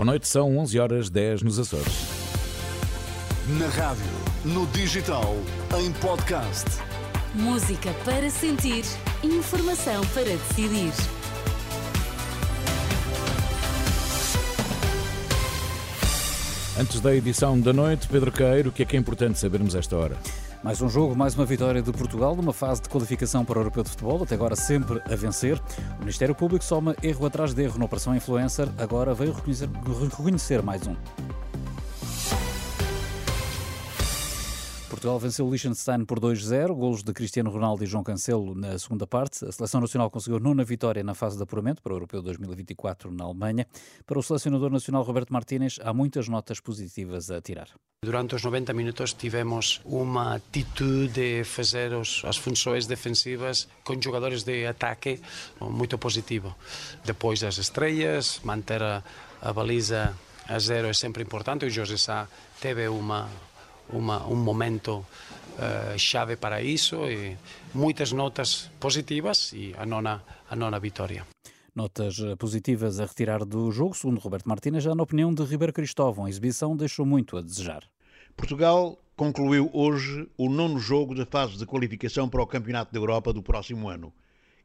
Boa noite, são 11 horas 10 nos Açores. Na rádio, no digital, em podcast. Música para sentir, informação para decidir. Antes da edição da noite, Pedro Queiro, o que é que é importante sabermos esta hora? Mais um jogo, mais uma vitória de Portugal numa fase de qualificação para o Europeu de Futebol, até agora sempre a vencer. O Ministério Público soma erro atrás de erro na Operação Influencer, agora veio reconhecer, reconhecer mais um. Portugal venceu o Liechtenstein por 2-0, golos de Cristiano Ronaldo e João Cancelo na segunda parte. A seleção nacional conseguiu nona vitória na fase de apuramento para o Europeu 2024 na Alemanha. Para o selecionador nacional Roberto Martínez, há muitas notas positivas a tirar. Durante os 90 minutos tivemos uma atitude de fazer os, as funções defensivas com jogadores de ataque muito positivo. Depois das estrelas, manter a, a baliza a zero é sempre importante. O José Sá teve uma uma, um momento uh, chave para isso e muitas notas positivas e a nona, a nona vitória. Notas eh, positivas a retirar do jogo, segundo Roberto Martínez, já na opinião de Ribeiro Cristóvão. A exibição deixou muito a desejar. Portugal concluiu hoje o nono jogo da fase de qualificação para o Campeonato da Europa do próximo ano.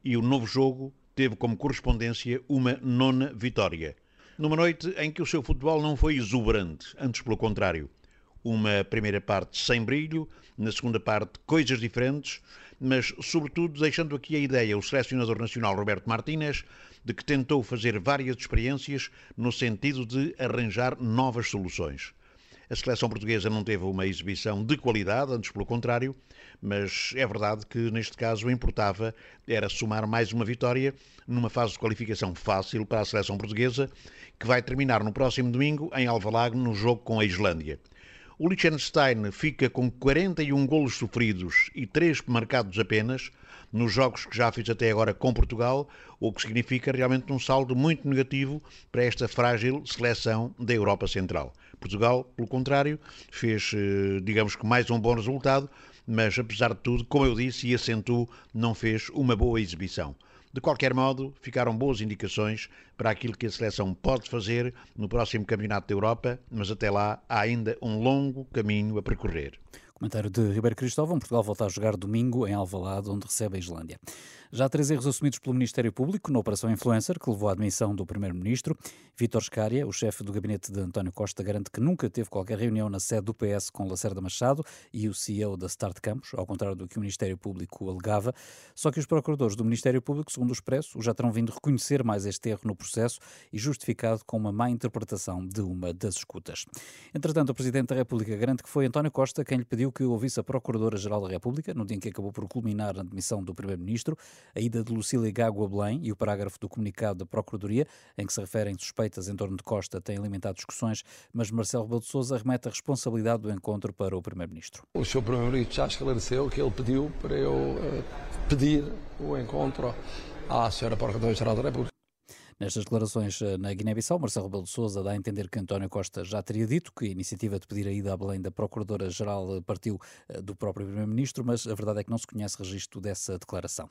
E o novo jogo teve como correspondência uma nona vitória. Numa noite em que o seu futebol não foi exuberante, antes pelo contrário uma primeira parte sem brilho, na segunda parte coisas diferentes, mas sobretudo deixando aqui a ideia o selecionador nacional Roberto Martínez de que tentou fazer várias experiências no sentido de arranjar novas soluções. A seleção portuguesa não teve uma exibição de qualidade, antes pelo contrário, mas é verdade que neste caso importava era somar mais uma vitória numa fase de qualificação fácil para a seleção portuguesa, que vai terminar no próximo domingo em Alvalade no jogo com a Islândia. O Liechtenstein fica com 41 golos sofridos e 3 marcados apenas nos jogos que já fez até agora com Portugal, o que significa realmente um saldo muito negativo para esta frágil seleção da Europa Central. Portugal, pelo contrário, fez, eh, digamos que, mais um bom resultado, mas apesar de tudo, como eu disse e acentuo, não fez uma boa exibição. De qualquer modo, ficaram boas indicações para aquilo que a seleção pode fazer no próximo Campeonato da Europa, mas até lá há ainda um longo caminho a percorrer. Comentário de Ribeiro Cristóvão. Portugal volta a jogar domingo em Alvalade, onde recebe a Islândia. Já há três erros assumidos pelo Ministério Público na Operação Influencer, que levou à admissão do Primeiro-Ministro. Vítor Scária, o chefe do gabinete de António Costa, garante que nunca teve qualquer reunião na sede do PS com Lacerda Machado e o CEO da Start Campos, ao contrário do que o Ministério Público alegava. Só que os procuradores do Ministério Público, segundo o Expresso, já terão vindo reconhecer mais este erro no processo e justificado com uma má interpretação de uma das escutas. Entretanto, o Presidente da República garante que foi António Costa quem lhe pediu que ouvisse a Procuradora-Geral da República, no dia em que acabou por culminar a admissão do Primeiro-Ministro, a ida de Lucília Gago a Belém e o parágrafo do comunicado da Procuradoria, em que se referem suspeitas em torno de Costa, têm alimentado discussões, mas Marcelo Rebelo de Sousa remete a responsabilidade do encontro para o Primeiro-Ministro. O Sr. Primeiro-Ministro já esclareceu que ele pediu para eu uh, pedir o encontro à Sra. Procuradora-Geral da República. Nestas declarações eh, na Guiné-Bissau, Marcelo Rebelo de Sousa dá a entender que António Costa já teria dito que a iniciativa de pedir a ida a Belém da Procuradora-Geral partiu eh, do próprio Primeiro-Ministro, mas a verdade é que não se conhece registro dessa declaração.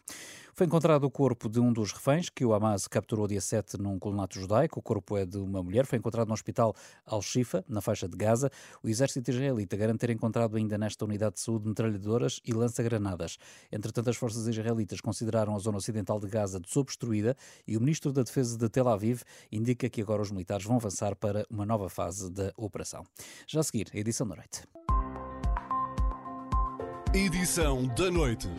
Foi encontrado o corpo de um dos reféns que o Hamas capturou dia 7 num colonato judaico. O corpo é de uma mulher, foi encontrado no hospital Al-Shifa, na faixa de Gaza. O exército israelita garante ter encontrado ainda nesta unidade de saúde metralhadoras e lança-granadas. Entretanto, as forças israelitas consideraram a zona ocidental de Gaza desobstruída e o ministro da Defesa de Tel Aviv indica que agora os militares vão avançar para uma nova fase da operação. Já a seguir, edição da noite. Edição da noite.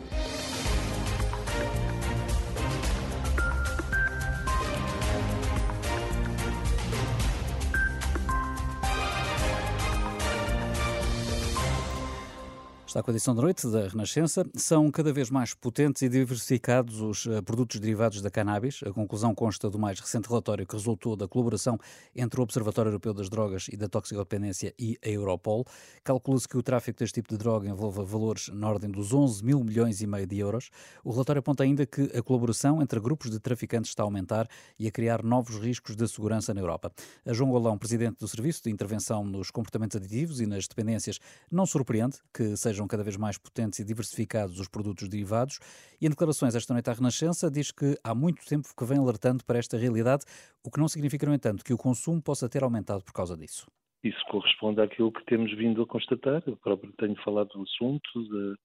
Está com a edição de noite da Renascença. São cada vez mais potentes e diversificados os eh, produtos derivados da cannabis. A conclusão consta do mais recente relatório que resultou da colaboração entre o Observatório Europeu das Drogas e da Toxicodependência e a Europol. Calcula-se que o tráfico deste tipo de droga envolva valores na ordem dos 11 mil milhões e meio de euros. O relatório aponta ainda que a colaboração entre grupos de traficantes está a aumentar e a criar novos riscos de segurança na Europa. A João Golão, presidente do Serviço de Intervenção nos Comportamentos Aditivos e nas Dependências, não surpreende que sejam cada vez mais potentes e diversificados os produtos derivados. E em declarações esta noite à Renascença diz que há muito tempo que vem alertando para esta realidade, o que não significa, no entanto, que o consumo possa ter aumentado por causa disso. Isso corresponde àquilo que temos vindo a constatar. Eu próprio tenho falado do assunto,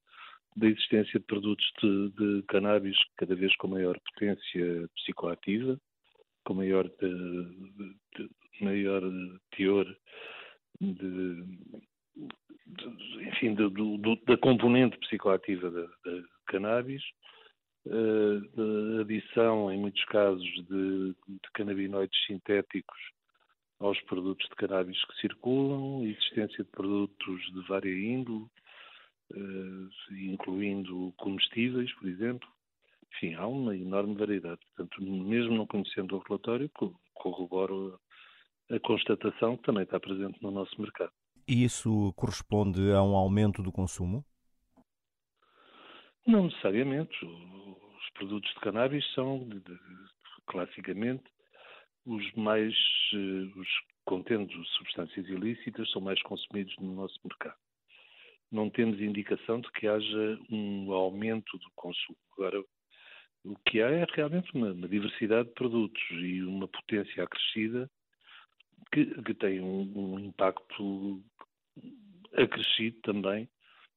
da existência de produtos de, de cannabis cada vez com maior potência psicoativa, com maior, de, de, maior teor de, enfim, do, do, da componente psicoativa da, da cannabis, uh, adição, em muitos casos, de, de canabinoides sintéticos aos produtos de cannabis que circulam, existência de produtos de vária índole, uh, incluindo comestíveis, por exemplo. Enfim, há uma enorme variedade. Portanto, mesmo não conhecendo o relatório, corroboro a constatação que também está presente no nosso mercado. E isso corresponde a um aumento do consumo? Não necessariamente. Os produtos de cannabis são, classicamente, os mais. Eh, os contendo substâncias ilícitas são mais consumidos no nosso mercado. Não temos indicação de que haja um aumento do consumo. Agora, o que há é realmente uma, uma diversidade de produtos e uma potência acrescida que, que tem um, um, impacto acrescido também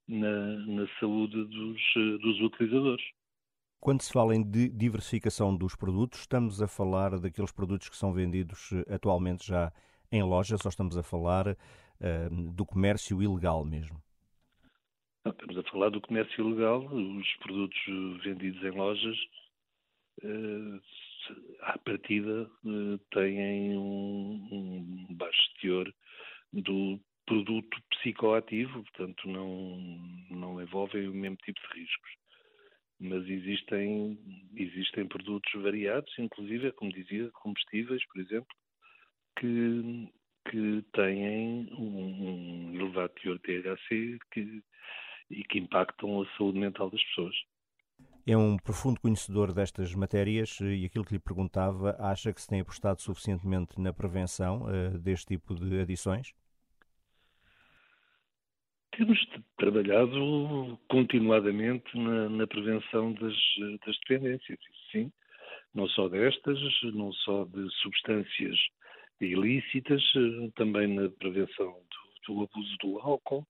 na, na saúde dos, dos utilizadores. Quando se fala em diversificação dos produtos, estamos a falar daqueles produtos que são vendidos eh, atualmente já em lojas ou estamos a falar uh, do comércio ilegal mesmo? Não, estamos a falar do comércio ilegal. Os produtos vendidos em lojas, uh, à partida, uh, têm um, um baixo teor do produto psicoativo, portanto não, não envolvem o mesmo tipo de riscos. Mas existem, existem produtos variados, inclusive, como dizia, combustíveis, por exemplo, que, que têm um, um elevado teor THC que, e que impactam a saúde mental das pessoas. É um profundo conhecedor destas matérias e aquilo que lhe perguntava, acha que se tem apostado suficientemente na prevenção uh, deste tipo de adições? Temos trabalhado continuadamente na, na prevenção das, das, dependências, sim, não só destas, não só de substâncias ilícitas, também na prevenção do, do abuso do álcool,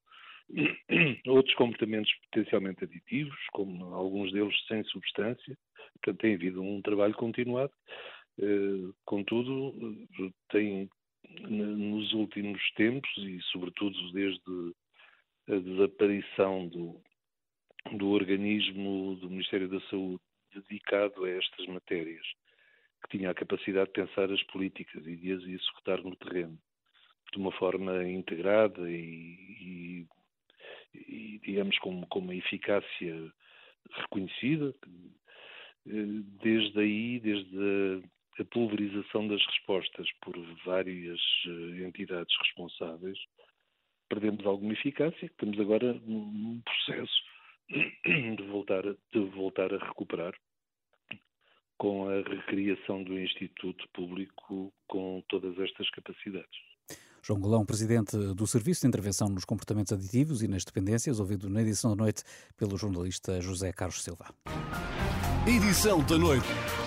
outros comportamentos potencialmente aditivos, como alguns deles sem substância, portanto tem havido um trabalho continuado, eh, contudo tem nos últimos tempos e sobretudo desde a desaparição do, do organismo do Ministério da Saúde dedicado a estas matérias, que tinha a capacidade de pensar as políticas e de as executar no terreno de uma forma integrada e, e, e digamos, com, com uma eficácia reconhecida. Desde aí, desde a, a pulverização das respostas por várias eh, entidades responsáveis, perdemos alguma eficácia, estamos agora num processo de voltar, de voltar a recuperar com a recriação do Instituto Público com todas estas capacidades. João Golão, presidente do Serviço de Intervenção nos Comportamentos Aditivos e nas Dependências, ouvido na edição da noite pelo jornalista José Carlos Silva. Edição da noite.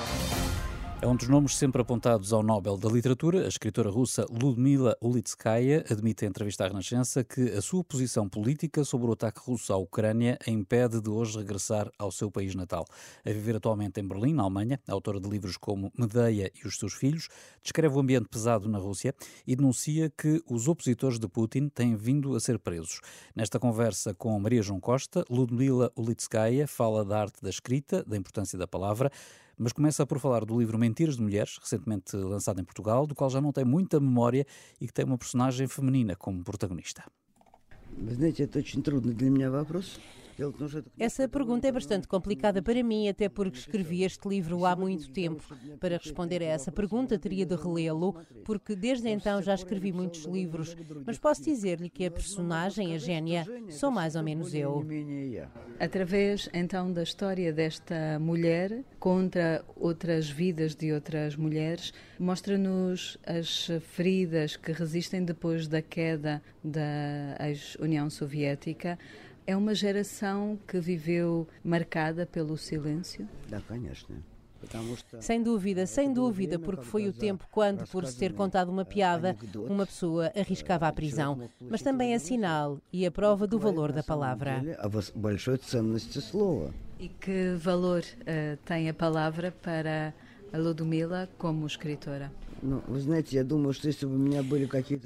É um dos nomes sempre apontados ao Nobel da Literatura. A escritora russa Ludmila Ulitskaya admite em entrevista à Renascença que a sua posição política sobre o ataque russo à Ucrânia a impede de hoje regressar ao seu país natal. A viver atualmente em Berlim, na Alemanha, autora de livros como Medeia e os seus filhos, descreve o ambiente pesado na Rússia e denuncia que os opositores de Putin têm vindo a ser presos. Nesta conversa com Maria João Costa, Ludmila Ulitskaya fala da arte da escrita, da importância da palavra, mas começa por falar do livro Mentiras de Mulheres, recentemente lançado em Portugal, do qual já não tem muita memória e que tem uma personagem feminina como protagonista. Вы знаете, это очень трудный для меня вопрос. Essa pergunta é bastante complicada para mim, até porque escrevi este livro há muito tempo. Para responder a essa pergunta, teria de relê-lo, porque desde então já escrevi muitos livros. Mas posso dizer-lhe que a personagem, a gênia, sou mais ou menos eu. Através então da história desta mulher contra outras vidas de outras mulheres, mostra-nos as feridas que resistem depois da queda da ex-União Soviética é uma geração que viveu marcada pelo silêncio? Da? Sem dúvida, sem dúvida, porque foi o tempo quando, por se ter contado uma piada, uma pessoa arriscava a prisão. Mas também é sinal e a prova do valor da palavra. E que valor uh, tem a palavra para a Ludmila como escritora?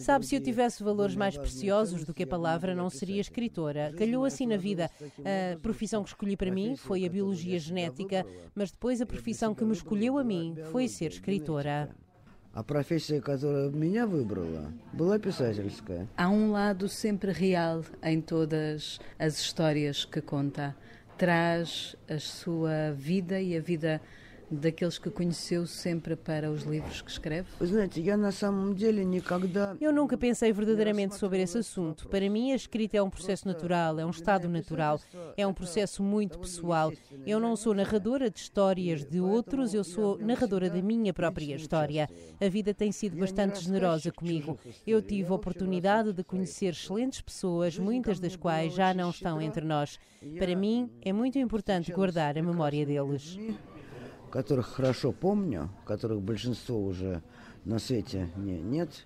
Sabe, se eu tivesse valores mais preciosos do que a palavra, não seria escritora. Calhou assim na vida. A profissão que escolhi para mim foi a biologia genética, mas depois a profissão que me escolheu a mim foi ser escritora. A profissão que меня выбрала была писательская. Há um lado sempre real em todas as histórias que conta. Traz a sua vida e a vida daqueles que conheceu sempre para os livros que escreve? Eu nunca pensei verdadeiramente sobre esse assunto. Para mim, a escrita é um processo natural, é um estado natural, é um processo muito pessoal. Eu não sou narradora de histórias de outros, eu sou narradora da minha própria história. A vida tem sido bastante generosa comigo. Eu tive a oportunidade de conhecer excelentes pessoas, muitas das quais já não estão entre nós. Para mim, é muito importante guardar a memória deles которых хорошо помню, которых большинство уже на свете не, нет,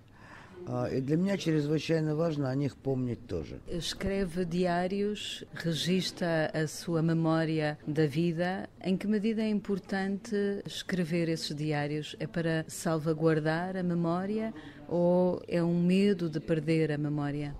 E для меня чрезвычайно важно о них помнить тоже. Escreve diários, registra a sua memória da vida. Em que medida é importante escrever esses diários? É para salvaguardar a memória ou é um medo de perder a memória?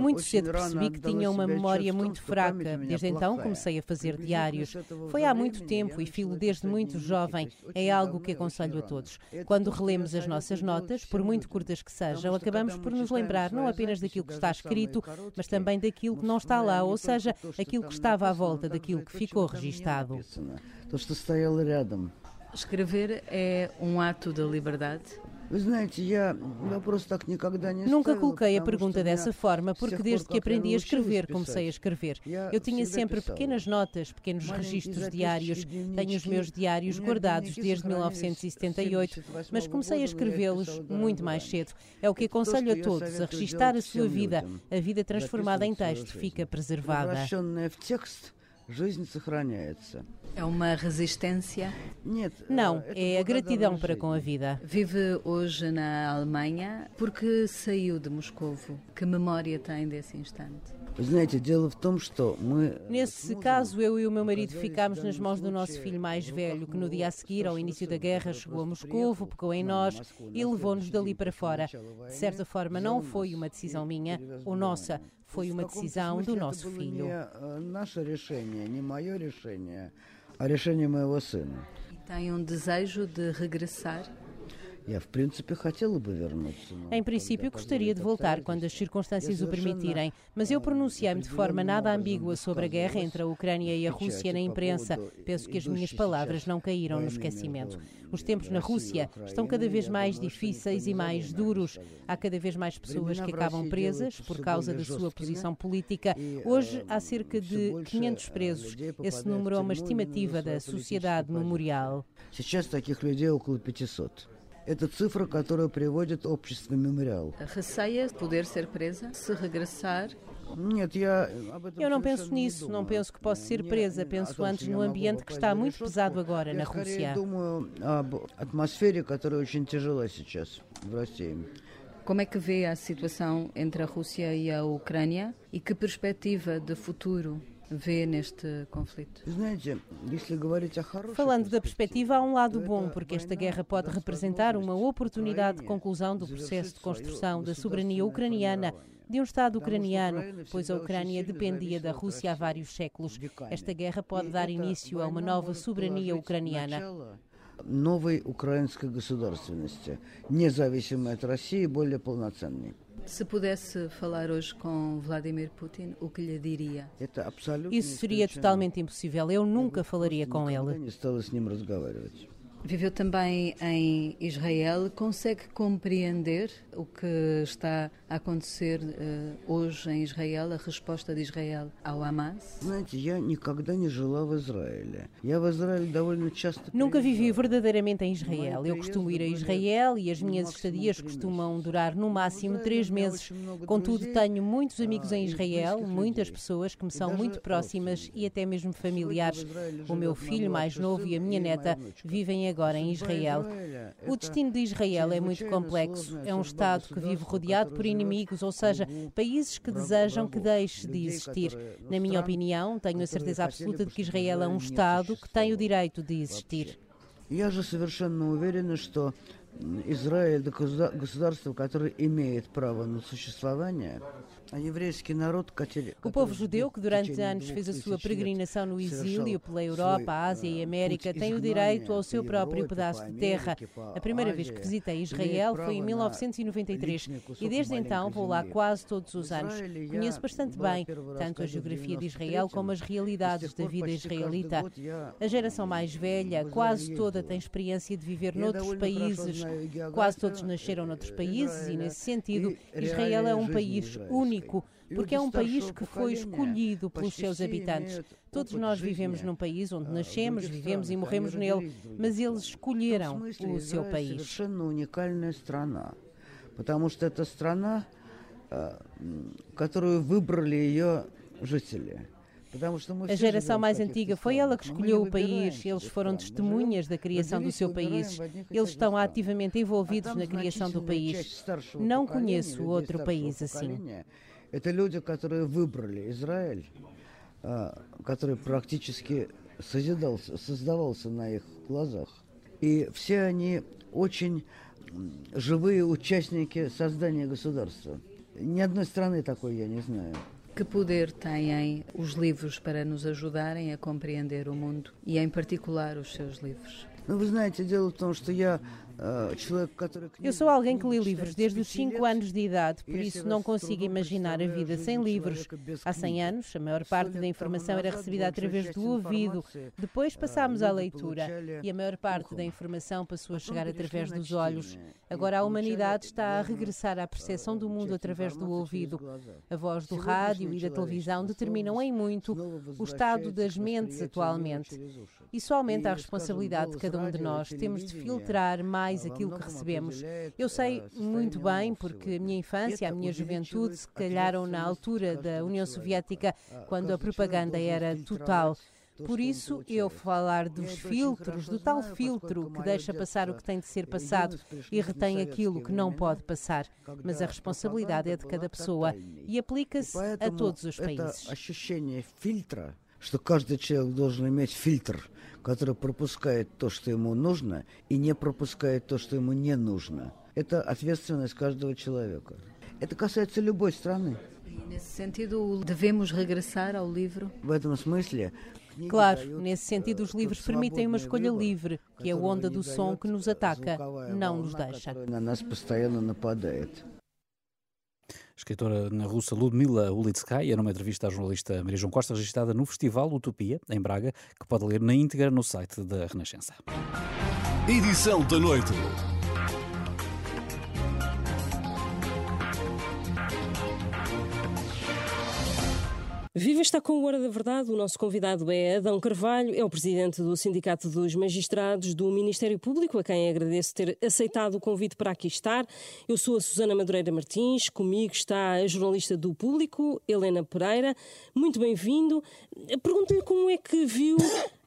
Muito cedo percebi que tinha uma memória muito fraca. Desde então comecei a fazer diários. Foi há muito tempo e filo desde muito jovem. É algo que aconselho a todos. Quando relemos as nossas notas, por muito curtas que sejam, acabamos por nos lembrar não apenas daquilo que está escrito, mas também daquilo que não está lá, ou seja, aquilo que estava à volta daquilo que ficou registado. Escrever é um ato de liberdade? Nunca coloquei a pergunta dessa forma, porque desde que aprendi a escrever, comecei a escrever. Eu tinha sempre pequenas notas, pequenos registros diários. Tenho os meus diários guardados desde 1978, mas comecei a escrevê-los muito mais cedo. É o que aconselho a todos, a registar a sua vida. A vida transformada em texto fica preservada. É uma resistência? Não, é a gratidão para com a vida. Vive hoje na Alemanha porque saiu de Moscovo. Que memória tem desse instante? Nesse caso, eu e o meu marido ficámos nas mãos do nosso filho mais velho, que no dia a seguir, ao início da guerra, chegou a Moscovo, pegou em nós e levou-nos dali para fora. De certa forma, não foi uma decisão minha ou nossa, foi uma decisão do nosso filho. E tem um desejo de regressar? Em princípio, gostaria de voltar quando as circunstâncias o permitirem, mas eu pronunciei-me de forma nada ambígua sobre a guerra entre a Ucrânia e a Rússia na imprensa. Penso que as minhas palavras não caíram no esquecimento. Os tempos na Rússia estão cada vez mais difíceis e mais duros. Há cada vez mais pessoas que acabam presas por causa da sua posição política. Hoje há cerca de 500 presos. Esse número é uma estimativa da Sociedade Memorial. Сейчас таких людей около 500. Это цифра, которую приводит общество «Мемориал». Receia poder ser presa se regressar eu não penso nisso, não penso que possa ser presa. Penso antes no ambiente que está muito pesado agora na Rússia. Como é que vê a situação entre a Rússia e a Ucrânia e que perspectiva de futuro vê neste conflito? Falando da perspectiva, há um lado bom, porque esta guerra pode representar uma oportunidade de conclusão do processo de construção da soberania ucraniana de um Estado ucraniano, pois a Ucrânia dependia da Rússia há vários séculos. Esta guerra pode dar início a uma nova soberania ucraniana. Новой украинской государственности, независимой от России, более полноценной. Se pudesse falar hoje com Vladimir Putin, o que lhe diria? Isso seria totalmente impossível. Eu nunca falaria com ele. Viveu também em Israel. Consegue compreender o que está a acontecer uh, hoje em Israel, a resposta de Israel ao Hamas? Nunca vivi verdadeiramente em Israel. Eu costumo ir a Israel e as minhas estadias costumam durar no máximo três meses. Contudo, tenho muitos amigos em Israel, muitas pessoas que me são muito próximas e até mesmo familiares. O meu filho mais novo e a minha neta vivem agora em Israel. O destino de Israel é muito complexo. É um Estado que vive rodeado por inimigos, ou seja, países que desejam que deixe de existir. Na minha opinião, tenho a certeza absoluta de que Israel é um Estado que tem o direito de existir. Я же совершенно уверена, что Израиль – это государство, которое имеет право на существование – o povo judeu, que durante anos fez a sua peregrinação no exílio pela Europa, Ásia e América, tem o direito ao seu próprio pedaço de terra. A primeira vez que visitei Israel foi em 1993 e desde então vou lá quase todos os anos. Conheço bastante bem tanto a geografia de Israel como as realidades da vida israelita. A geração mais velha, quase toda, tem experiência de viver noutros países. Quase todos nasceram noutros países e, nesse sentido, Israel é um país único único, porque é um país que foi escolhido pelos seus habitantes. Todos nós vivemos num país onde nascemos, vivemos e morremos nele, mas eles escolheram o seu país. Потому что это страна, которую выбрали ее жители. A geração mais antiga foi ela que escolheu o país, eles foram testemunhas da criação do seu país, eles estão ativamente envolvidos na criação do país. Não conheço outro país assim. Это люди, которые выбрали Израиль, который практически созидался, создавался на их глазах. И все они очень живые участники создания государства. Ни одной страны такой я не знаю. Que poder têm os livros para nos ajudarem a compreender o mundo e, em particular, os seus livros? Ну, вы знаете, дело в том, что я eu sou alguém que lê livros desde os 5 anos de idade, por isso não consigo imaginar a vida sem livros. Há 100 anos, a maior parte da informação era recebida através do ouvido, depois passámos à leitura e a maior parte da informação passou a chegar através dos olhos. Agora a humanidade está a regressar à percepção do mundo através do ouvido. A voz do rádio e da televisão determinam em muito o estado das mentes atualmente. Isso aumenta a responsabilidade de cada um de nós. Temos de filtrar mais aquilo que recebemos. Eu sei muito bem, porque a minha infância, a minha juventude se calharam na altura da União Soviética, quando a propaganda era total. Por isso, eu falar dos filtros, do tal filtro que deixa passar o que tem de ser passado e retém aquilo que não pode passar. Mas a responsabilidade é de cada pessoa e aplica-se a todos os países. Что каждый человек должен иметь фильтр который пропускает то, что ему нужно, и не пропускает то, что ему не нужно. Это ответственность каждого человека. Это касается любой страны. В этом смысле Claro, nesse sentido, os livros permitem uma escolha livre, que é a onda do som que nos ataca, não nos deixa. Escritora na russa Ludmila Ulitskaya, numa entrevista à jornalista Maria João Costa, registrada no Festival Utopia, em Braga, que pode ler na íntegra no site da Renascença. Edição da noite. Viva está com o Hora da Verdade. O nosso convidado é Adão Carvalho, é o presidente do Sindicato dos Magistrados do Ministério Público, a quem agradeço ter aceitado o convite para aqui estar. Eu sou a Susana Madureira Martins, comigo está a jornalista do Público, Helena Pereira. Muito bem-vindo. Pergunto-lhe como é que viu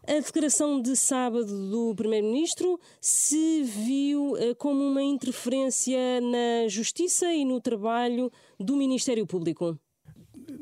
a declaração de sábado do Primeiro-Ministro, se viu eh, como uma interferência na justiça e no trabalho do Ministério Público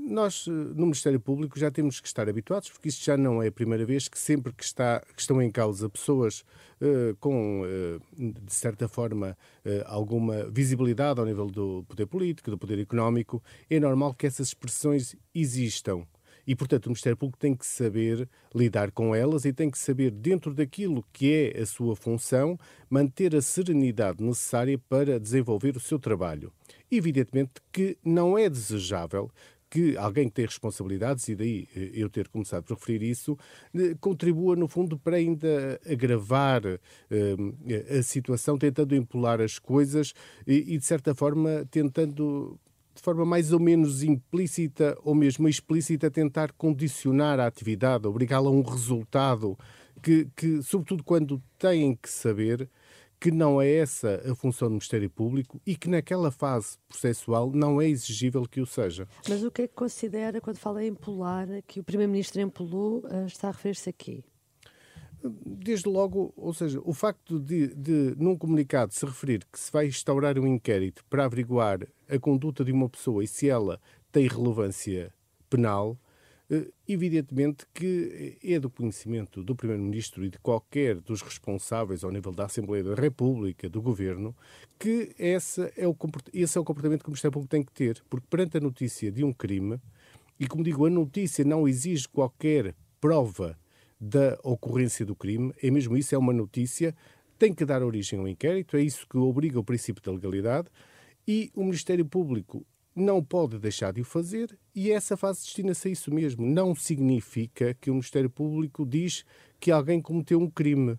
nós, eh, no Ministério Público, já temos que estar habituados, porque isto já não é a primeira vez que sempre que, está, que estão em causa pessoas uh, com, uh, de certa forma, uh, alguma visibilidade ao nível do poder político, do poder económico, é normal que essas expressões existam. E, portanto, o Ministério Público tem que saber lidar com elas e tem que saber, dentro daquilo que é a sua função, manter a serenidade necessária para desenvolver o seu trabalho. Evidentemente que não é desejável que alguém que tem responsabilidades, e daí eh, eu ter começado por referir isso, eh, contribua, no fundo, para ainda agravar uh, a situação, tentando empolar as coisas e, e, de certa forma, tentando de forma mais ou menos implícita ou mesmo explícita, tentar condicionar a atividade, obrigá-la a um resultado que, que, sobretudo quando têm que saber que não é essa a função do Ministério Público e que naquela fase processual não é exigível que o seja. Mas o que é que considera, quando fala em empolar, que o Primeiro-Ministro empolou, eh, está a referir-se aqui? Desde logo, ou seja, o facto de, de, num comunicado, se referir que se vai instaurar um inquérito para averiguar a conduta de uma pessoa e se ela tem relevância penal, evidentemente que é do conhecimento do Primeiro-Ministro e de qualquer dos responsáveis ao nível da Assembleia da República, do Governo, que esse é o, esse é o comportamento que o Ministério Público tem que ter, porque perante a notícia de um crime, e como digo, a notícia não exige qualquer prova da ocorrência do crime, é mesmo isso, é uma notícia, tem que dar origem ao inquérito, é isso que obriga o princípio da legalidade, e o Ministério Público não pode deixar de o fazer e essa fase destina-se a isso mesmo. Não significa que o Ministério Público diz que alguém cometeu um crime.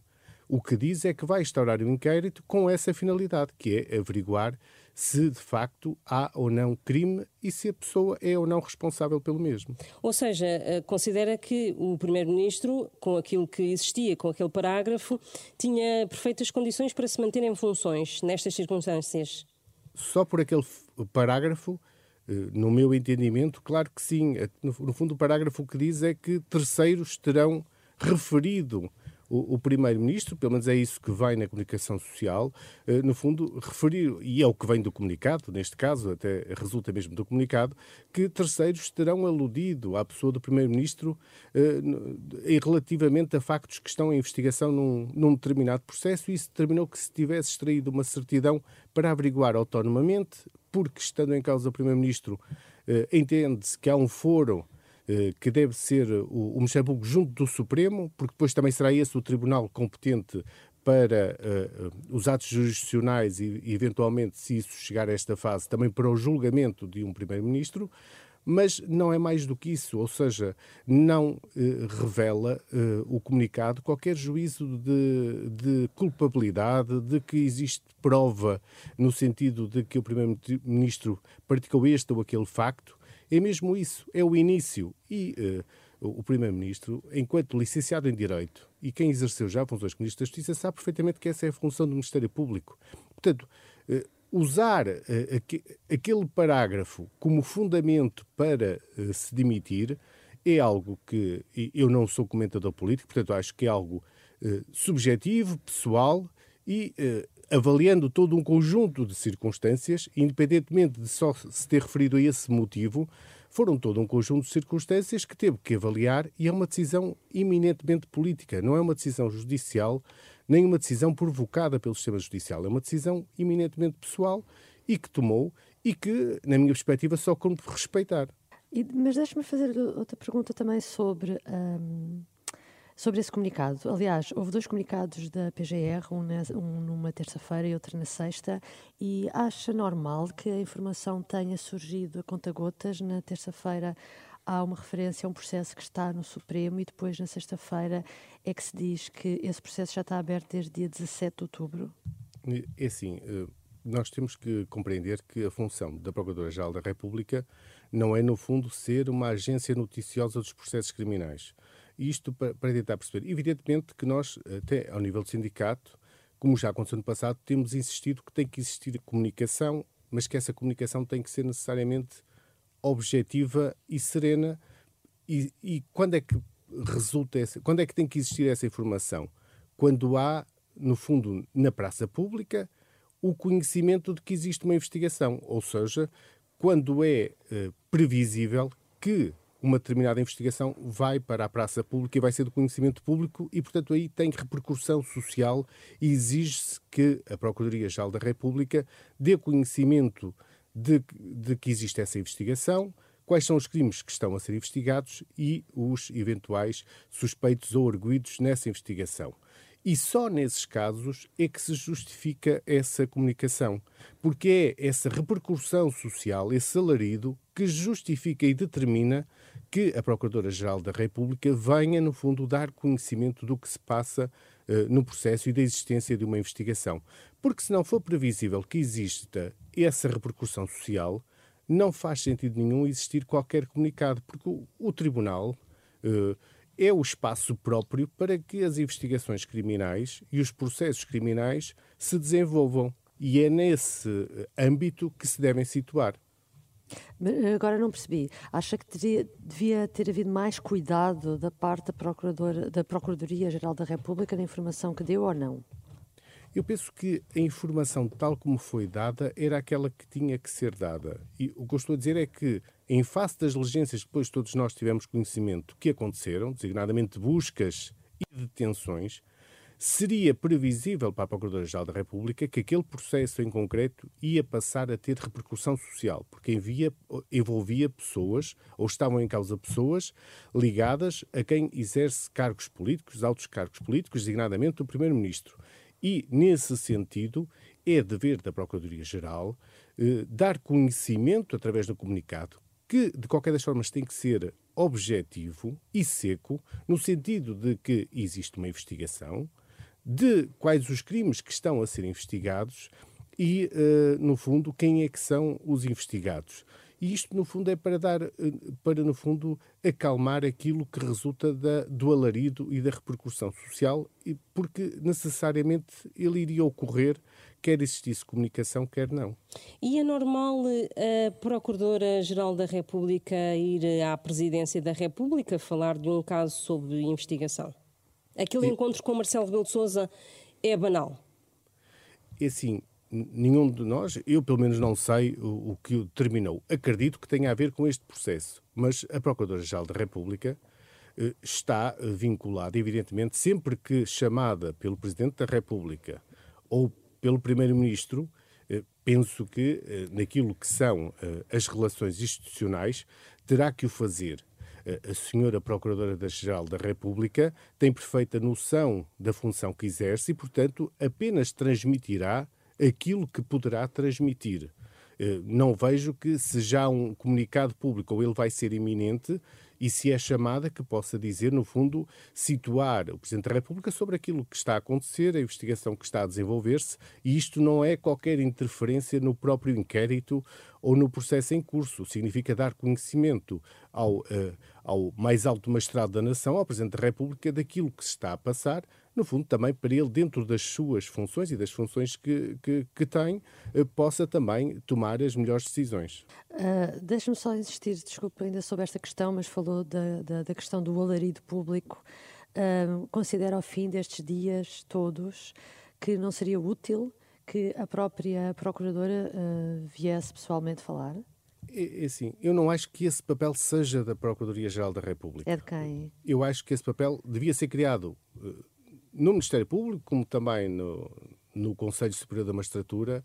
O que diz é que vai instaurar um inquérito com essa finalidade, que é averiguar se de facto há ou não crime e se a pessoa é ou não responsável pelo mesmo. Ou seja, eh, considera que o Primeiro-Ministro, com aquilo que existia, com aquele parágrafo, tinha perfeitas condições para se manter em funções nestas circunstâncias? Só por aquele parágrafo, no meu entendimento, claro que sim. Eh, no fundo, o parágrafo que diz é que terceiros terão referido o, Primeiro-Ministro, pelo menos é isso que vai na comunicação social, eh, no fundo, referir, e é o que vem do comunicado, neste caso, até resulta mesmo do comunicado, que terceiros terão aludido à pessoa do Primeiro-Ministro eh, relativamente a factos que estão em investigação num, num determinado processo, e isso determinou que se tivesse extraído uma certidão para averiguar autonomamente, porque estando em causa o Primeiro-Ministro, eh, entende-se que há um foro eh, que deve ser o, o Público junto do Supremo, porque depois também será esse o tribunal competente para uh, os atos jurisdicionais e, eventualmente, se isso chegar a esta fase, também para o julgamento de um Primeiro-Ministro, mas não é mais do que isso, ou seja, não uh, revela uh, o comunicado qualquer juízo de, de, culpabilidade, de que existe prova no sentido de que o Primeiro-Ministro praticou este ou aquele facto, é mesmo isso, é o início. E uh, o Primeiro-Ministro, enquanto licenciado em Direito e quem exerceu já funções como Ministro da Justiça, sabe perfeitamente que essa é a função do Ministério Público. Portanto, uh, usar uh, aquele parágrafo como fundamento para se demitir é algo que eu não sou comentador político, portanto acho que é algo subjetivo, pessoal e avaliando todo um conjunto de circunstâncias, independentemente de só se ter referido a esse motivo, foram todo um conjunto de circunstâncias que teve que avaliar e é uma decisão eminentemente política, não é uma decisão judicial, nem uma decisão provocada pelo sistema judicial, é uma decisão eminentemente pessoal e que tomou e que, na minha perspectiva, só como respeitar. E, mas deixe-me fazer outra pergunta também sobre hum, sobre esse comunicado. Aliás, houve dois comunicados da PGR, um, na, um numa terça-feira e outro na sexta, e acha normal que a informação tenha surgido a conta-gotas. Na terça-feira há uma referência a um processo que está no Supremo e depois na sexta-feira é que se diz que esse processo já está aberto desde dia 17 de outubro. É assim, eh, nós temos que compreender que a função da Procuradora-Geral da República não é, no fundo, ser uma agência noticiosa dos processos criminais. Isto para, tentar perceber. Evidentemente que nós, até ao nível do sindicato, como já aconteceu no passado, temos insistido que tem que existir comunicação, mas que essa comunicação tem que ser necessariamente objetiva e serena. E, e quando é que resulta essa, quando é que tem que existir essa informação? Quando há, no fundo, na praça pública, o conhecimento de que existe uma investigação, ou seja, quando é eh, previsível que uma determinada investigação vai para a praça pública e vai ser do conhecimento público e, portanto, aí tem repercussão social e exige-se que a Procuradoria-Geral da República dê conhecimento de, de que existe essa investigação, quais são os crimes que estão a ser investigados e os eventuais suspeitos ou arguídos nessa investigação. E só nesses casos é que se justifica essa comunicação, porque é essa repercussão social, esse alarido, que justifica e determina que a Procuradora-Geral da República venha, no fundo, dar conhecimento do que se passa no processo e da existência de uma investigação. Porque se não for previsível que exista essa repercussão social, não faz sentido nenhum existir qualquer comunicado, porque o, o Tribunal. Uh, é o espaço próprio para que as investigações criminais e os processos criminais se desenvolvam. E é nesse âmbito que se devem situar. Agora não percebi. Acha que teria, devia ter havido mais cuidado da parte da, da Procuradoria-Geral da República na informação que deu ou não? Eu penso que a informação tal como foi dada era aquela que tinha que ser dada. E o que eu estou a dizer é que em face das diligências que depois todos nós tivemos conhecimento que aconteceram, designadamente buscas e detenções, seria previsível para a Procuradora-Geral da República que aquele processo em concreto ia passar a ter repercussão social, porque envia, envolvia pessoas, ou estavam em causa pessoas, ligadas a quem exerce cargos políticos, altos cargos políticos, designadamente o Primeiro-Ministro. E, nesse sentido, é dever da Procuradoria-Geral eh, dar conhecimento, através do comunicado, que, de qualquer das formas, tem que ser objetivo e seco, no sentido de que existe uma investigação, de quais os crimes que estão a ser investigados e, uh, no fundo, quem é que são os investigados. E isto, no fundo, é para dar, eh, para, no fundo, acalmar aquilo que resulta da, do alarido e da repercussão social, porque necessariamente ele iria ocorrer quer existisse comunicação, quer não. E é normal eh, a Procuradora-Geral da República ir à Presidência da República falar de um caso sob investigação? Aquele e... encontro com Marcelo Rebelo de Sousa é banal? É assim, nenhum de nós, eu pelo menos não sei o, o que o determinou. Acredito que tenha a ver com este processo, mas a Procuradora-Geral da República eh, está vinculada, evidentemente, sempre que chamada pelo Presidente da República ou pelo Primeiro-Ministro, eh, penso que eh, naquilo que são eh, as relações institucionais, terá que o fazer. A senhora Procuradora-Geral da República tem perfeita noção da função que exerce e, portanto, apenas transmitirá aquilo que poderá transmitir. Não vejo que, se já um comunicado público ou ele vai ser iminente, e se é chamada que possa dizer, no fundo, situar o Presidente da República sobre aquilo que está a acontecer, a investigação que está a desenvolver-se, e isto não é qualquer interferência no próprio inquérito ou no processo em curso. Significa dar conhecimento ao, uh, ao mais alto magistrado da nação, ao Presidente da República, daquilo que se está a passar, no fundo, também para ele, dentro das suas funções e das funções que, que, que tem, uh, possa também tomar as melhores decisões. Uh, Deixe-me só insistir, desculpa ainda sobre esta questão, mas falou da, da, da questão do alarido público. Uh, considera ao fim destes dias todos que não seria útil que a própria Procuradora uh, viesse pessoalmente falar? É, é assim, eu não acho que esse papel seja da Procuradoria-Geral da República. É de quem? Eu acho que esse papel devia ser criado uh, no Ministério Público, como também no, no Conselho Superior da Magistratura,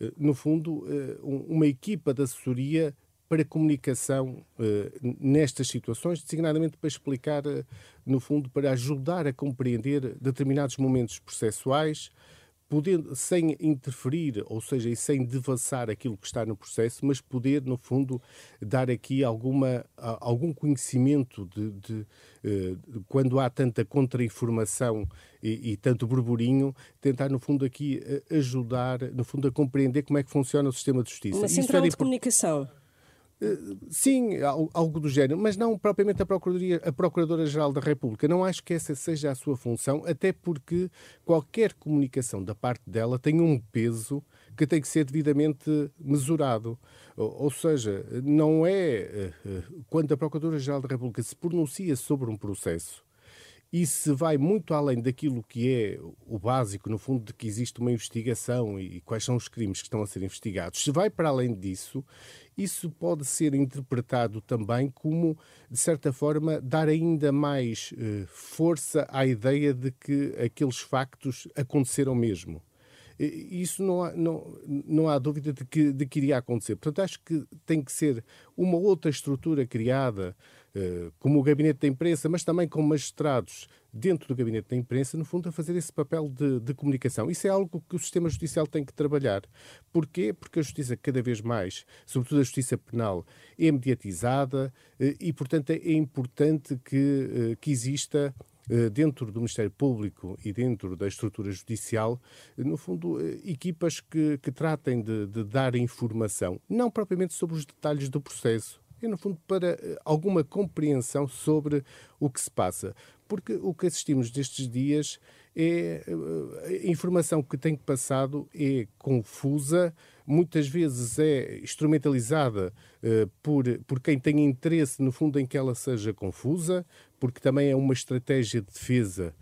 uh, no fundo, uma equipa de assessoria para comunicação nestas situações, designadamente para explicar, no fundo, para ajudar a compreender determinados momentos processuais, podendo, sem interferir, ou seja, e sem devassar aquilo que está no processo, mas poder, no fundo, dar aqui alguma, algum conhecimento de, de, eh, de quando há tanta contra-informação e, e, tanto burburinho, tentar, no fundo, aqui eh, ajudar, no fundo, a compreender como é que funciona o sistema de justiça. Uma central de comunicação. Eh, sim, algo do género, mas não propriamente a Procuradoria, a Procuradora-Geral da República. Não acho que essa seja a sua função, até porque qualquer comunicação da parte dela tem um peso que tem que ser devidamente mesurado. Ou seja, não é eh, eh, quando a Procuradora-Geral da República se pronuncia sobre um processo e se vai muito além daquilo que é o básico, no fundo, de que existe uma investigação e quais são os crimes que estão a ser investigados, se vai para além disso, isso pode ser interpretado também como, de certa forma, dar ainda mais eh, força à ideia de que aqueles factos aconteceram mesmo. Isso não há, não, não há dúvida de que, de que iria acontecer. Portanto, acho que tem que ser uma outra estrutura criada como o gabinete da imprensa, mas também como magistrados dentro do gabinete da imprensa, no fundo, a fazer esse papel de, de, comunicação. Isso é algo que o sistema judicial tem que trabalhar. Porquê? Porque a justiça, cada vez mais, sobretudo a justiça penal, é mediatizada eh, e, portanto, é importante que, eh, que exista dentro do Ministério Público e dentro da estrutura judicial, no fundo, equipas que, que tratem de, de dar informação, não propriamente sobre os detalhes do processo, é, no fundo, para eh, alguma compreensão sobre o que se passa. Porque o que assistimos destes dias é eh, a informação que tem passado é confusa, muitas vezes é instrumentalizada uh, por, por quem tem interesse, no fundo, em que ela seja confusa, porque também é uma estratégia de defesa,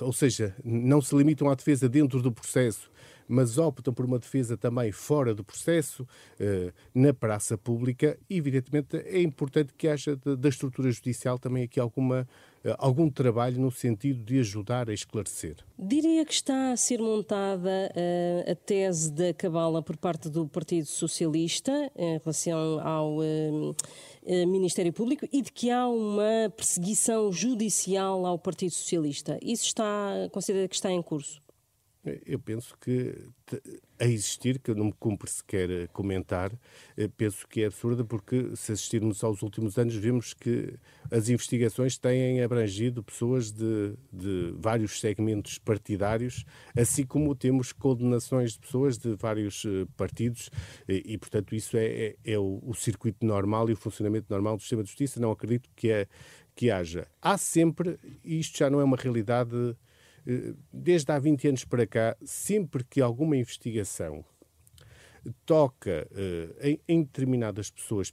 ou seja, não se limitam à defesa dentro do processo, mas optam por uma defesa também fora do processo, eh, na praça pública. E, evidentemente, é importante que haja da estrutura judicial também aqui alguma eh, algum trabalho no sentido de ajudar a esclarecer. Diria que está a ser montada uh, a tese da cabala por parte do Partido Socialista em relação ao Ministério Público e de que há uma perseguição judicial ao Partido Socialista. Isso está, considera que está em curso? Eu penso que a existir, que não me cumpre sequer comentar, eh, penso que é absurda, porque se assistirmos aos últimos anos, vemos que as investigações têm abrangido pessoas de, de vários segmentos partidários, assim como temos condenações de pessoas de vários eh, partidos, e, e portanto, isso é, é, é o, o, circuito normal e o funcionamento normal do sistema de justiça. Não acredito que, é, que haja. Há sempre, e isto já não é uma realidade eh, desde há 20 anos para cá, sempre que alguma investigação toca uh, em, em, determinadas pessoas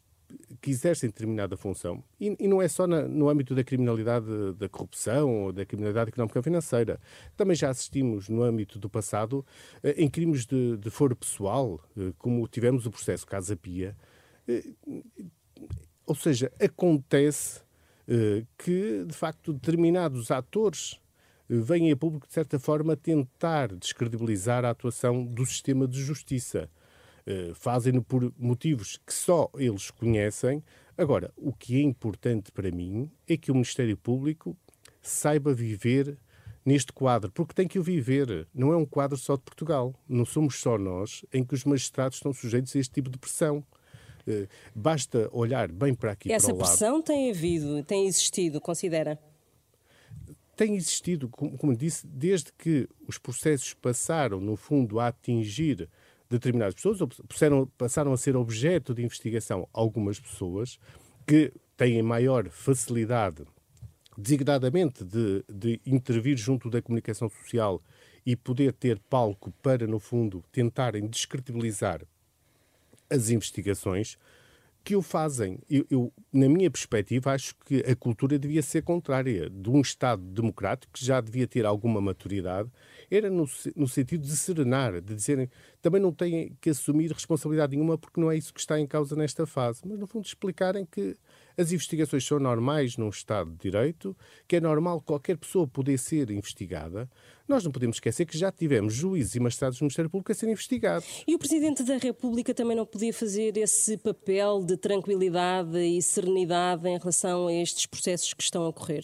que exercem determinada função, e, e não é só na, no âmbito da criminalidade da corrupção ou da criminalidade económica financeira, também já assistimos no âmbito do passado uh, em crimes de, de foro pessoal, como tivemos o processo Casa Pia, ou seja, acontece que, de facto, determinados atores vêm a público, de certa forma, tentar descredibilizar a atuação do sistema de justiça. Uh, Fazem-no por motivos que só eles conhecem. Agora, o que é importante para mim é que o Ministério Público saiba viver neste quadro, porque tem que o viver. Não é um quadro só de Portugal. Não somos só nós em que os magistrados estão sujeitos a este tipo de pressão. Uh, basta olhar bem para aqui Essa para o lado. pressão tem havido, tem existido, considera? Tem existido, como, disse, desde que os processos passaram, no fundo, a atingir determinadas pessoas, ou passaram, a ser objeto de investigação algumas pessoas que têm maior facilidade, designadamente, de, de intervir junto da comunicação social e poder ter palco para, no fundo, tentarem descredibilizar as investigações, que o fazem. Eu, eu, na minha perspectiva, acho que a cultura devia ser contrária. De um Estado democrático, que já devia ter alguma maturidade, era no, no sentido de serenar, de dizerem também não têm que assumir responsabilidade nenhuma, porque não é isso que está em causa nesta fase. Mas, no fundo, explicarem que as investigações são normais num Estado de Direito, que é normal qualquer pessoa poder ser investigada. Nós não podemos esquecer que já tivemos juízes e magistrados do Ministério Público a serem investigados. E o Presidente da República também não podia fazer esse papel de tranquilidade e serenidade em relação a estes processos que estão a ocorrer?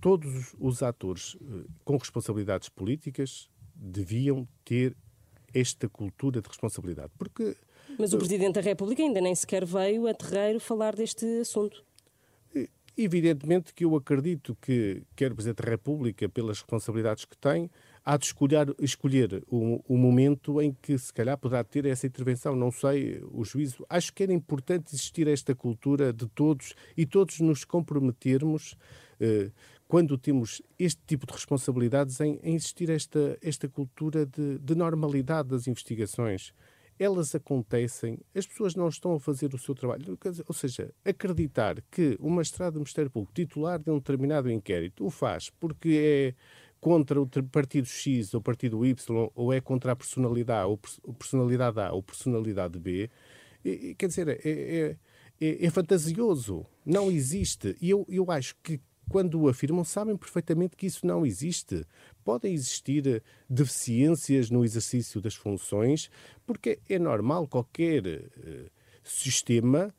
Todos os atores eh, com responsabilidades políticas deviam ter esta cultura de responsabilidade, porque mas o Presidente da República ainda nem sequer veio a terreiro falar deste assunto. Evidentemente que eu acredito que quer o Presidente da República, pelas responsabilidades que tem, há de escolher, escolher o, o, momento em que se calhar poderá ter essa intervenção. Não sei o juízo. Acho que era importante existir esta cultura de todos e todos nos comprometermos, eh, quando temos este tipo de responsabilidades, em, em existir esta, esta cultura de, de normalidade das investigações elas acontecem, as pessoas não estão a fazer o seu trabalho. Ou seja, acreditar que o magistrado do Ministério Público, titular de um determinado inquérito, o faz porque é contra o partido X ou partido Y, ou é contra a personalidade ou personalidade A ou personalidade B, quer dizer, é, é, é, é fantasioso. Não existe. E eu, eu acho que quando o afirmam, sabem perfeitamente que isso não existe. Podem existir eh, deficiências no exercício das funções, porque é normal qualquer uh, sistema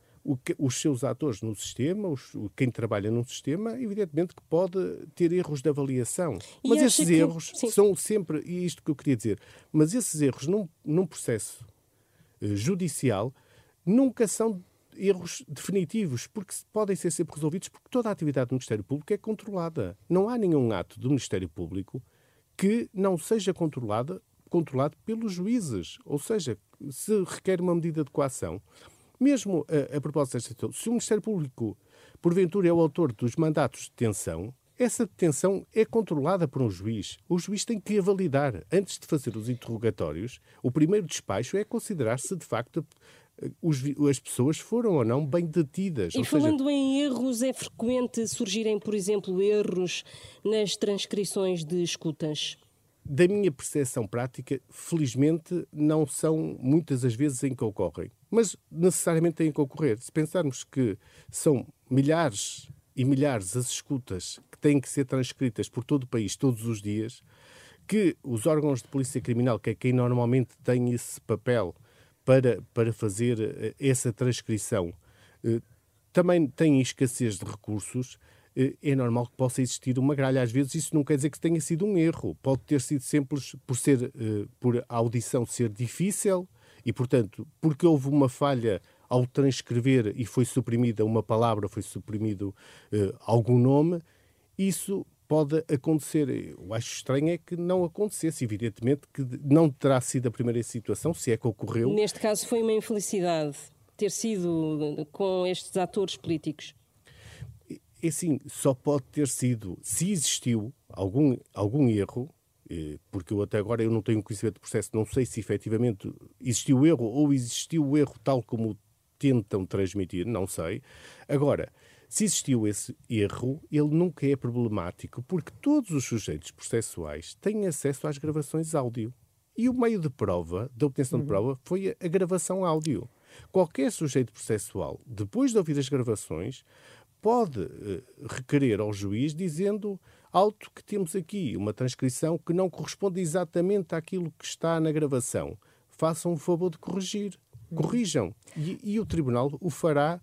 os seus atores no sistema, os, quem trabalha num sistema, evidentemente que pode ter erros de avaliação. E mas esses que... erros Sim. são sempre, e isto que eu queria dizer, mas esses erros num, num processo uh, judicial nunca são erros definitivos, porque podem ser sempre resolvidos, porque toda a atividade do Ministério Público é controlada. Não há nenhum ato do Ministério Público que não seja controlada, controlado pelos juízes. Ou seja, se requer uma medida de coação, mesmo a, a propósito desta se o Ministério Público, porventura, é o autor dos mandatos de detenção, essa detenção é controlada por um juiz. O juiz tem que a validar. Antes de fazer os interrogatórios, o primeiro despacho é considerar se de facto os, as pessoas foram ou não bem detidas. E falando seja... em erros, é frequente surgirem, por exemplo, erros nas transcrições de escutas? Da minha percepção prática, felizmente, não são muitas as vezes em que ocorrem. Mas necessariamente têm que ocorrer. Se pensarmos que são milhares e milhares as escutas que têm que ser transcritas por todo o país todos os dias, que os órgãos de polícia criminal, que é quem normalmente tem esse papel, para, para fazer eh, essa transcrição. Eh, também tem escassez de recursos, eh, é normal que possa existir uma gralha. Às vezes isso não quer dizer que tenha sido um erro. Pode ter sido simples por ser por a audição ser difícil e, portanto, porque houve uma falha ao transcrever e foi suprimida uma palavra, foi suprimido algum nome, isso pode acontecer. Eu acho estranho é que não acontecesse, evidentemente que não terá sido a primeira situação, se é que ocorreu. Neste caso foi uma infelicidade ter sido com estes atores políticos. É assim, só pode ter sido, se existiu algum, algum erro, eh, porque eu até agora eu não tenho conhecimento do processo, não sei se efetivamente existiu erro ou existiu o erro tal como tentam transmitir, não sei. Agora, se existiu esse erro, ele nunca é problemático, porque todos os sujeitos processuais têm acesso às gravações áudio. E o meio de prova, da obtenção uhum. de prova, foi a, gravação áudio. Qualquer sujeito processual, depois de ouvir as gravações, pode uh, requerer ao juiz dizendo alto que temos aqui uma transcrição que não corresponde exatamente àquilo que está na gravação. Façam o favor de corrigir. Uhum. Corrijam. E, e o tribunal o fará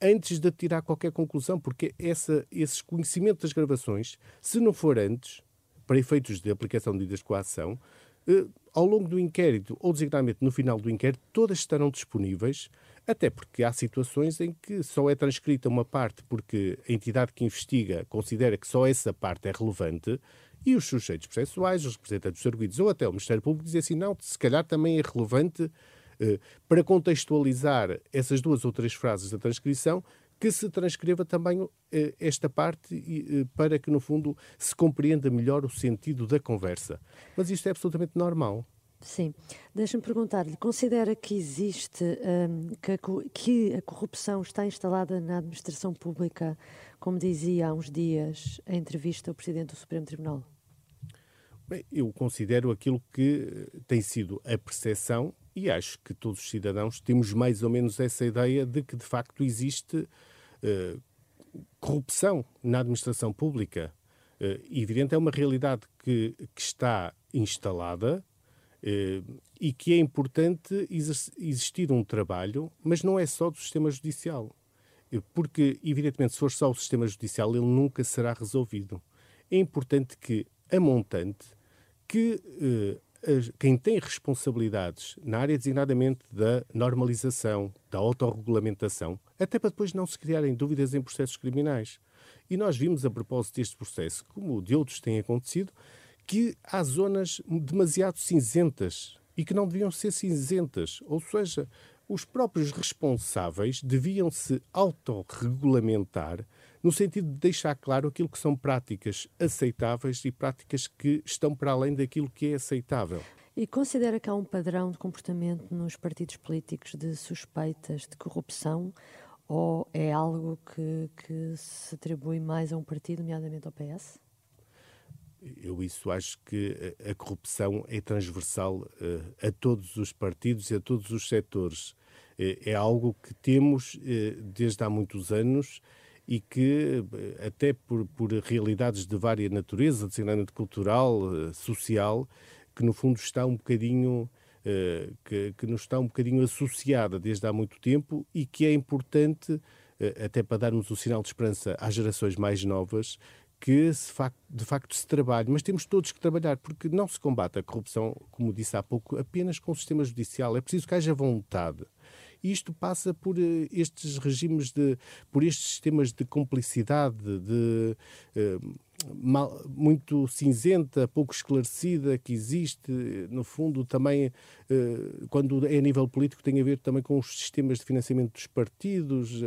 antes de tirar qualquer conclusão, porque essa, esse conhecimento das gravações, se não for antes, para efeitos de aplicação de medidas de coação, eh, ao longo do inquérito, ou designadamente no final do inquérito, todas estarão disponíveis, até porque há situações em que só é transcrita uma parte porque a entidade que investiga considera que só essa parte é relevante e os sujeitos processuais, os representantes dos arguidos ou até o Ministério Público dizem assim, não, se calhar também é relevante para contextualizar essas duas ou três frases da transcrição, que se transcreva também eh, esta parte eh, para que, no fundo, se compreenda melhor o sentido da conversa. Mas isto é absolutamente normal. Sim. Deixa-me perguntar-lhe: considera que existe, um, que, a, que, a, corrupção está instalada na administração pública, como dizia há uns dias em entrevista o Presidente do Supremo Tribunal? Bem, eu considero aquilo que tem sido a percepção e acho que todos os cidadãos temos mais ou menos essa ideia de que, de facto, existe uh, corrupção na administração pública. Uh, evidente, é uma realidade que, que está instalada e que é importante existir um trabalho, mas não é só do sistema judicial. Porque, evidentemente, se for só o sistema judicial, ele nunca será resolvido. É importante que a montante que quem tem responsabilidades na área designadamente da normalização, da autorregulamentação, até para depois não se criarem dúvidas em processos criminais. E nós vimos, a propósito deste processo, como de outros têm acontecido, que há zonas demasiado cinzentas e que não deviam ser cinzentas. Ou seja, os próprios responsáveis deviam se autorregulamentar no sentido de deixar claro aquilo que são práticas aceitáveis e práticas que estão para além daquilo que é aceitável. E considera que há um padrão de comportamento nos partidos políticos de suspeitas de corrupção ou é algo que, que se atribui mais a um partido, nomeadamente ao PS? Eu isso acho que a corrupção é transversal uh, a todos os partidos e a todos os setores. Uh, é algo que temos uh, desde há muitos anos e que, eh, até por, por realidades de vária natureza, designadamente cultural, eh, social, que no fundo está um bocadinho uh, que, que nos está um bocadinho associada desde há muito tempo e que é importante, até para darmos o sinal de esperança às gerações mais novas, que de facto se trabalhe, mas temos todos que trabalhar, porque não se combate a corrupção, como disse há pouco, apenas com o sistema judicial. É preciso que haja vontade. E isto passa por uh, estes regimes de, por estes sistemas de cumplicidade, de uh, mal, muito cinzenta, pouco esclarecida que existe, no fundo também uh, quando é a nível político tem a ver também com os sistemas de financiamento dos partidos,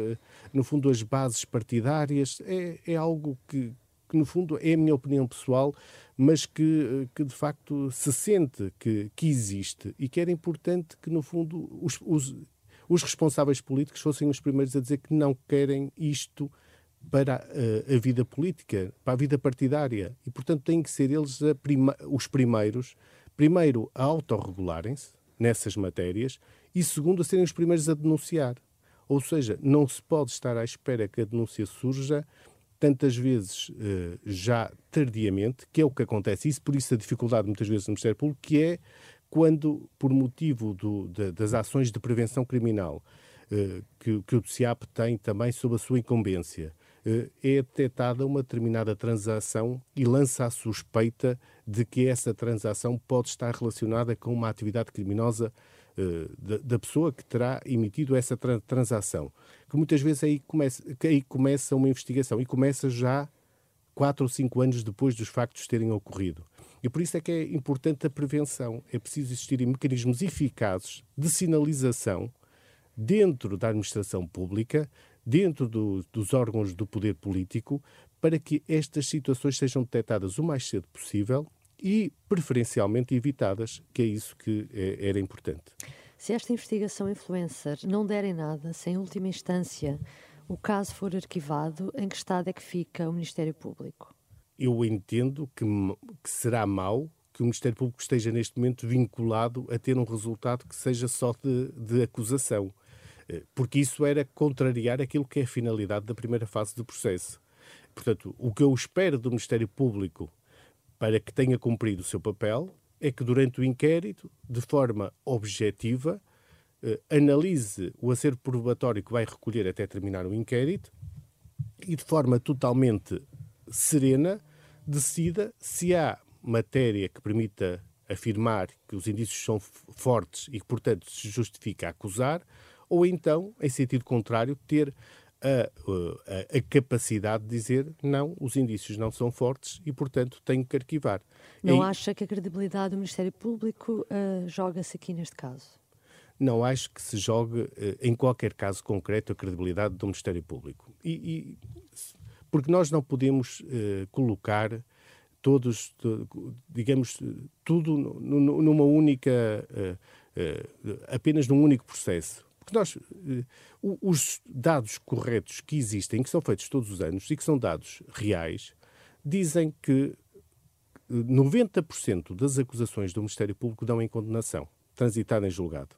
no fundo as bases partidárias, é, é algo que, que no fundo é a minha opinião pessoal, mas que, que de facto se sente que, que existe e que era importante que no fundo os, os os responsáveis políticos fossem os primeiros a dizer que não querem isto para a, eh, a vida política, para a vida partidária. E, portanto, têm que ser eles prima, os primeiros, primeiro, a autorregularem-se nessas matérias e, segundo, a serem os primeiros a denunciar. Ou seja, não se pode estar à espera que a denúncia surja tantas vezes eh, já tardiamente, que é o que acontece. Isso, por isso, a dificuldade muitas vezes no Ministério Público, que é quando, por motivo do, de, das ações de prevenção criminal eh, que, que, o CIAP tem também sob a sua incumbência, eh, é detectada uma determinada transação e lança a suspeita de que essa transação pode estar relacionada com uma atividade criminosa eh, da, da, pessoa que terá emitido essa tra transação. Que muitas vezes aí começa, aí começa uma investigação e começa já quatro ou cinco anos depois dos factos terem ocorrido. E por isso é que é importante a prevenção. É preciso existirem mecanismos eficazes de sinalização dentro da administração pública, dentro do, dos órgãos do poder político, para que estas situações sejam detectadas o mais cedo possível e, preferencialmente, evitadas, que é isso que é, era importante. Se esta investigação influencer não der em nada, se em última instância o caso for arquivado, em que estado é que fica o Ministério Público? Eu entendo que, que será mau que o Ministério Público esteja neste momento vinculado a ter um resultado que seja só de, de, acusação, eh, porque isso era contrariar aquilo que é a finalidade da primeira fase do processo. Portanto, o que eu espero do Ministério Público para que tenha cumprido o seu papel é que durante o inquérito, de forma objetiva, eh, analise o acervo probatório que vai recolher até terminar o inquérito e de forma totalmente serena, decida se há matéria que permita afirmar que os indícios são fortes e que, portanto, se justifica acusar, ou então, em sentido contrário, ter a, a, a, capacidade de dizer não, os indícios não são fortes e, portanto, tenho que arquivar. Não e, acha que a credibilidade do Ministério Público uh, joga-se aqui neste caso? Não acho que se jogue, uh, em qualquer caso concreto, a credibilidade do Ministério Público. E, e porque nós não podemos uh, colocar todos, digamos, tudo numa única, uh, uh, apenas num único processo. Porque nós, os dados corretos que existem, que são feitos todos os anos e que são dados reais, dizem que 90% das acusações do Ministério Público dão em condenação, transitada em julgado.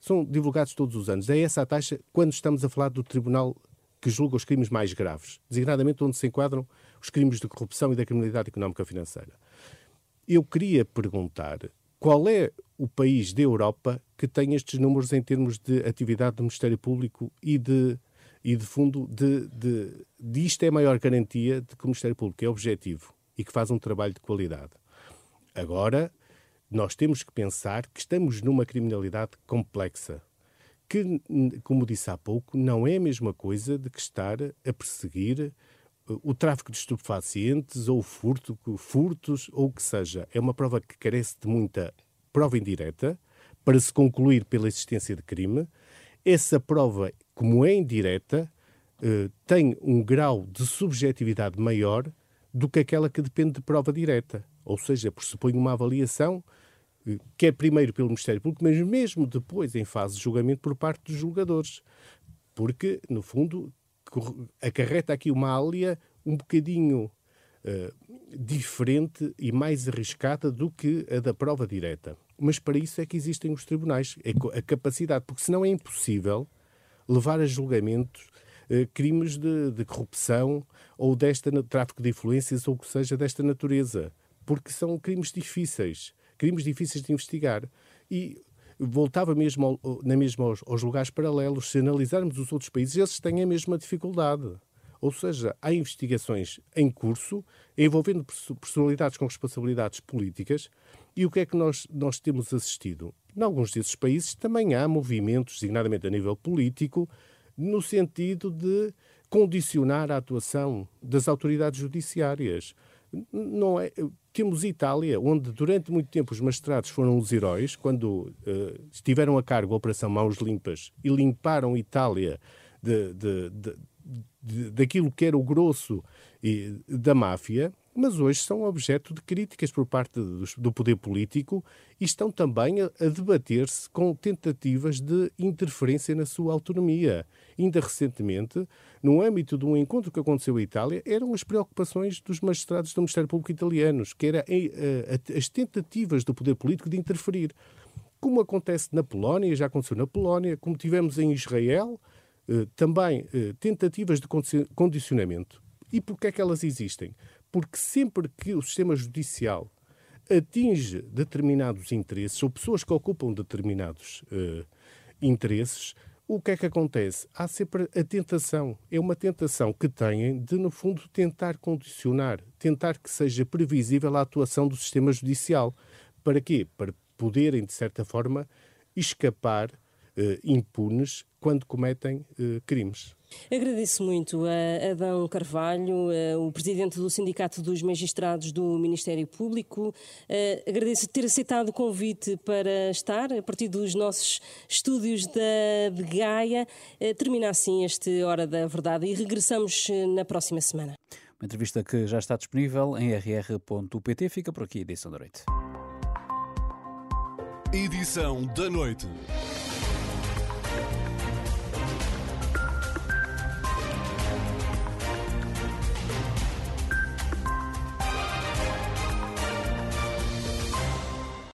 São divulgados todos os anos. É essa a taxa quando estamos a falar do Tribunal que julga os crimes mais graves, designadamente onde se enquadram os crimes de corrupção e da criminalidade económica financeira. Eu queria perguntar qual é o país da Europa que tem estes números em termos de atividade do Ministério Público e de, e de fundo de, de, de isto é a maior garantia de que o Ministério Público é objetivo e que faz um trabalho de qualidade. Agora, nós temos que pensar que estamos numa criminalidade complexa que, como disse há pouco, não é a mesma coisa de que estar a perseguir uh, o tráfico de estupefacientes ou furto, furtos ou o que seja. É uma prova que carece de muita prova indireta para se concluir pela existência de crime. Essa prova, como é indireta, uh, tem um grau de subjetividade maior do que aquela que depende de prova direta. Ou seja, pressupõe uma avaliação quer primeiro pelo Ministério Público, mas mesmo depois em fase de julgamento por parte dos julgadores. Porque, no fundo, acarreta aqui uma área um bocadinho uh, diferente e mais arriscada do que a da prova direta. Mas para isso é que existem os tribunais, a capacidade, porque senão é impossível levar a julgamento uh, crimes de, de, corrupção ou desta tráfico de influências ou que seja desta natureza, porque são crimes difíceis crimes difíceis de investigar. E voltava mesmo ao, na mesma aos, aos lugares paralelos. Se analisarmos os outros países, eles têm a mesma dificuldade. Ou seja, há investigações em curso envolvendo personalidades com responsabilidades políticas e o que é que nós, nós temos assistido? Em alguns desses países também há movimentos, designadamente a nível político, no sentido de condicionar a atuação das autoridades judiciárias. Não é, temos Itália, onde durante muito tempo os magistrados foram os heróis, quando uh, estiveram a cargo da Operação Mãos Limpas e limparam Itália de, de, de, daquilo que era o grosso da máfia mas hoje são objeto de críticas por parte do, poder político e estão também a, debater-se com tentativas de interferência na sua autonomia. Ainda recentemente, no âmbito de um encontro que aconteceu em Itália, eram as preocupações dos magistrados do Ministério Público italianos, que eram eh, as tentativas do poder político de interferir. Como acontece na Polónia, já aconteceu na Polónia, como tivemos em Israel, eh, também eh, tentativas de condicionamento. E porquê é que elas existem? Porque sempre que o sistema judicial atinge determinados interesses ou pessoas que ocupam determinados uh, interesses, o que é que acontece? Há sempre a tentação. É uma tentação que têm de, no fundo, tentar condicionar, tentar que seja previsível a atuação do sistema judicial. Para quê? Para poderem, de certa forma, escapar uh, impunes quando cometem uh, crimes. Agradeço muito a Adão Carvalho, eh, o presidente do Sindicato dos Magistrados do Ministério Público. Agradeço ter aceitado o convite para estar a partir dos nossos estúdios da, de Gaia. Termina assim este Hora da Verdade e regressamos na próxima semana. Uma entrevista que já está disponível em rr.pt. Fica por aqui a edição da noite. Edição da noite.